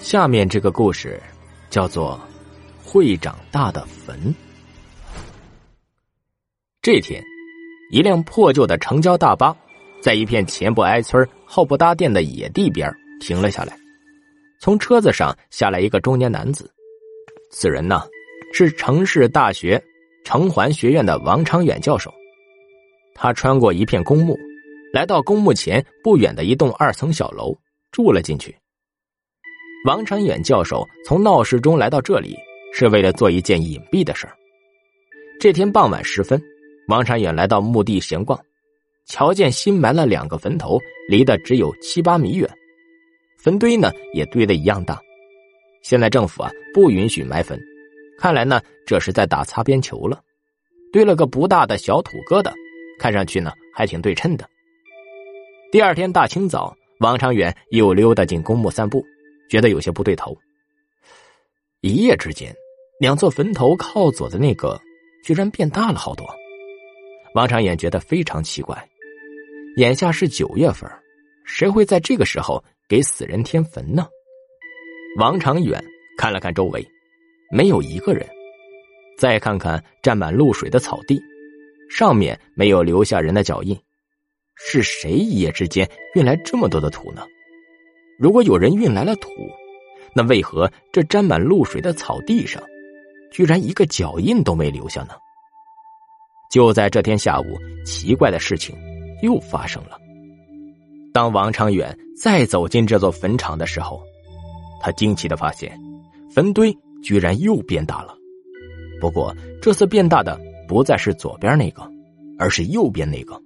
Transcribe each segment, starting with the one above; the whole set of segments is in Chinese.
下面这个故事叫做《会长大的坟》。这天，一辆破旧的城郊大巴在一片前不挨村后不搭店的野地边停了下来。从车子上下来一个中年男子，此人呢是城市大学城环学院的王长远教授。他穿过一片公墓，来到公墓前不远的一栋二层小楼，住了进去。王长远教授从闹市中来到这里，是为了做一件隐蔽的事儿。这天傍晚时分，王长远来到墓地闲逛，瞧见新埋了两个坟头，离得只有七八米远，坟堆呢也堆得一样大。现在政府啊不允许埋坟，看来呢这是在打擦边球了，堆了个不大的小土疙瘩，看上去呢还挺对称的。第二天大清早，王长远又溜达进公墓散步。觉得有些不对头。一夜之间，两座坟头靠左的那个居然变大了好多。王长远觉得非常奇怪。眼下是九月份，谁会在这个时候给死人添坟呢？王长远看了看周围，没有一个人。再看看沾满露水的草地，上面没有留下人的脚印。是谁一夜之间运来这么多的土呢？如果有人运来了土，那为何这沾满露水的草地上，居然一个脚印都没留下呢？就在这天下午，奇怪的事情又发生了。当王长远再走进这座坟场的时候，他惊奇的发现，坟堆居然又变大了。不过这次变大的不再是左边那个，而是右边那个。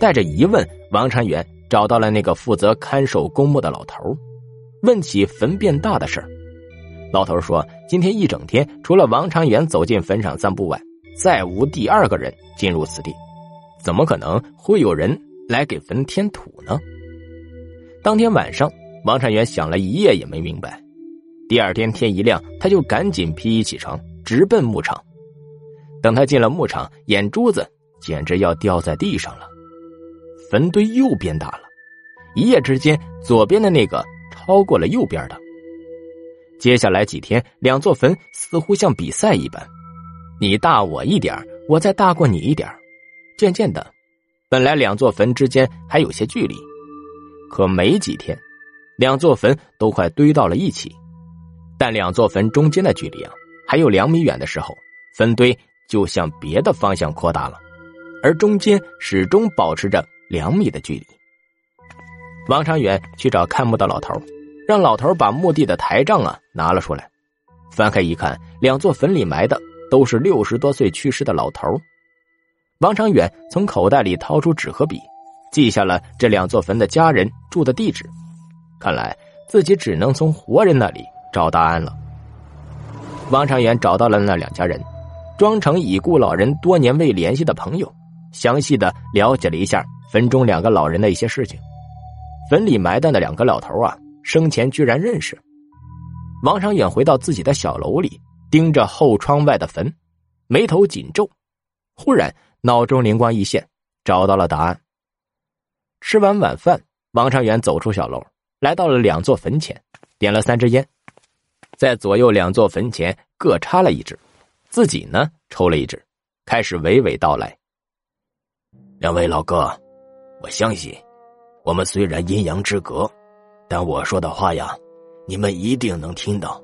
带着疑问，王长远。找到了那个负责看守公墓的老头，问起坟变大的事儿。老头说：“今天一整天，除了王长远走进坟场散步外，再无第二个人进入此地。怎么可能会有人来给坟添土呢？”当天晚上，王长远想了一夜也没明白。第二天天一亮，他就赶紧披衣起床，直奔牧场。等他进了牧场，眼珠子简直要掉在地上了。坟堆又变大了，一夜之间，左边的那个超过了右边的。接下来几天，两座坟似乎像比赛一般，你大我一点我再大过你一点渐渐的，本来两座坟之间还有些距离，可没几天，两座坟都快堆到了一起。但两座坟中间的距离啊，还有两米远的时候，坟堆就向别的方向扩大了，而中间始终保持着。两米的距离，王长远去找看墓的老头，让老头把墓地的台账啊拿了出来。翻开一看，两座坟里埋的都是六十多岁去世的老头。王长远从口袋里掏出纸和笔，记下了这两座坟的家人住的地址。看来自己只能从活人那里找答案了。王长远找到了那两家人，装成已故老人多年未联系的朋友，详细的了解了一下。坟中两个老人的一些事情，坟里埋的两个老头啊，生前居然认识。王长远回到自己的小楼里，盯着后窗外的坟，眉头紧皱。忽然脑中灵光一现，找到了答案。吃完晚饭，王长远走出小楼，来到了两座坟前，点了三支烟，在左右两座坟前各插了一支，自己呢抽了一支，开始娓娓道来：“两位老哥。”我相信，我们虽然阴阳之隔，但我说的话呀，你们一定能听到。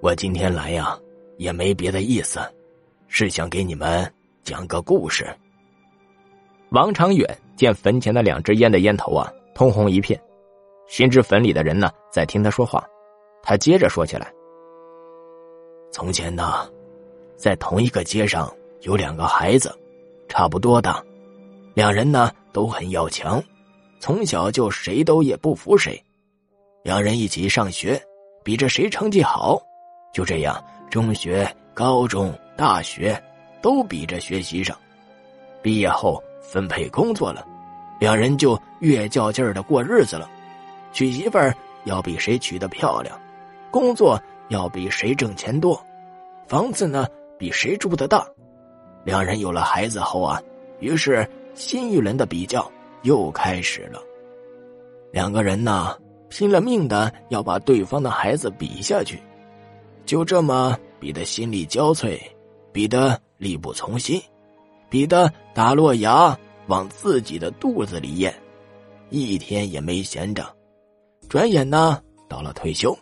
我今天来呀，也没别的意思，是想给你们讲个故事。王长远见坟前的两支烟的烟头啊，通红一片，心知坟里的人呢在听他说话，他接着说起来：从前呢，在同一个街上有两个孩子，差不多大。两人呢都很要强，从小就谁都也不服谁。两人一起上学，比着谁成绩好。就这样，中学、高中、大学都比着学习上。毕业后分配工作了，两人就越较劲儿的过日子了。娶媳妇儿要比谁娶的漂亮，工作要比谁挣钱多，房子呢比谁住的大。两人有了孩子后啊，于是。新一轮的比较又开始了，两个人呢拼了命的要把对方的孩子比下去，就这么比的心力交瘁，比得力不从心，比得打落牙往自己的肚子里咽，一天也没闲着。转眼呢，到了退休，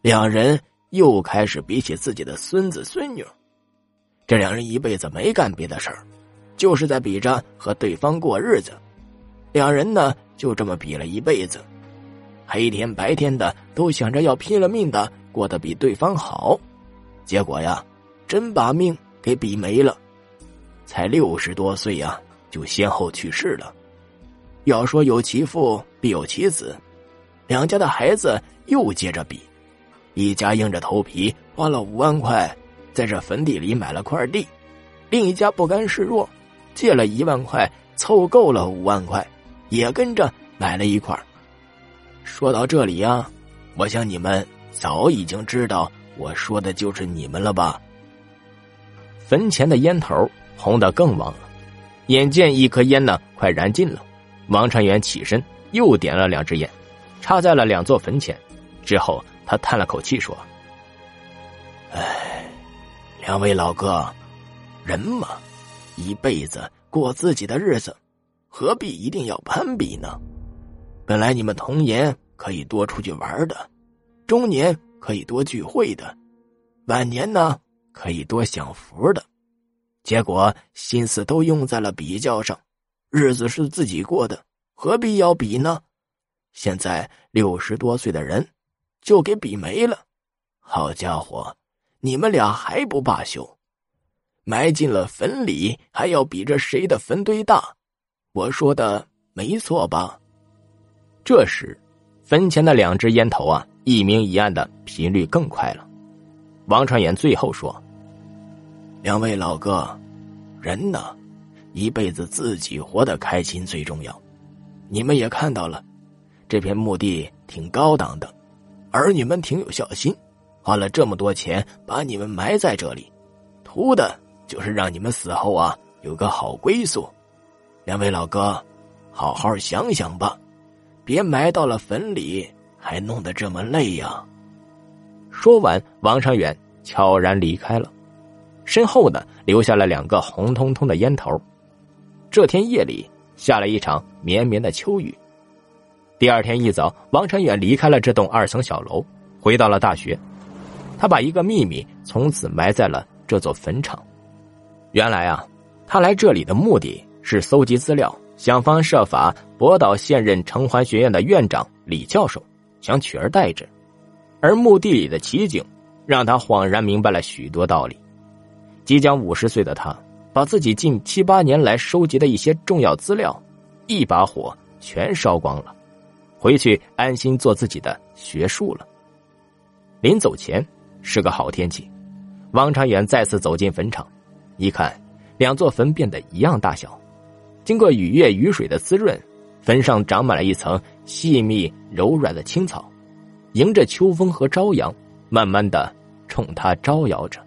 两人又开始比起自己的孙子孙女。这两人一辈子没干别的事儿，就是在比着和对方过日子。两人呢，就这么比了一辈子。黑天白天的都想着要拼了命的过得比对方好，结果呀，真把命给比没了。才六十多岁呀，就先后去世了。要说有其父必有其子，两家的孩子又接着比，一家硬着头皮花了五万块在这坟地里买了块地，另一家不甘示弱，借了一万块凑够了五万块，也跟着买了一块。说到这里呀，我想你们早已经知道我说的就是你们了吧？坟前的烟头红的更旺了，眼见一颗烟呢快燃尽了，王传元起身又点了两支烟，插在了两座坟前，之后他叹了口气说：“哎，两位老哥，人嘛，一辈子过自己的日子，何必一定要攀比呢？”本来你们童年可以多出去玩的，中年可以多聚会的，晚年呢可以多享福的，结果心思都用在了比较上，日子是自己过的，何必要比呢？现在六十多岁的人就给比没了，好家伙，你们俩还不罢休，埋进了坟里还要比着谁的坟堆大，我说的没错吧？这时，坟前的两只烟头啊，一明一暗的频率更快了。王传元最后说：“两位老哥，人呢，一辈子自己活得开心最重要。你们也看到了，这片墓地挺高档的，儿女们挺有孝心，花了这么多钱把你们埋在这里，图的就是让你们死后啊有个好归宿。两位老哥，好好想想吧。”别埋到了坟里，还弄得这么累呀！说完，王长远悄然离开了，身后的留下了两个红彤彤的烟头。这天夜里下了一场绵绵的秋雨。第二天一早，王长远离开了这栋二层小楼，回到了大学。他把一个秘密从此埋在了这座坟场。原来啊，他来这里的目的是搜集资料。想方设法博倒现任城环学院的院长李教授，想取而代之。而墓地里的奇景，让他恍然明白了许多道理。即将五十岁的他，把自己近七八年来收集的一些重要资料，一把火全烧光了，回去安心做自己的学术了。临走前是个好天气，王长远再次走进坟场，一看，两座坟变得一样大小。经过雨月雨水的滋润，坟上长满了一层细密柔软的青草，迎着秋风和朝阳，慢慢的冲他招摇着。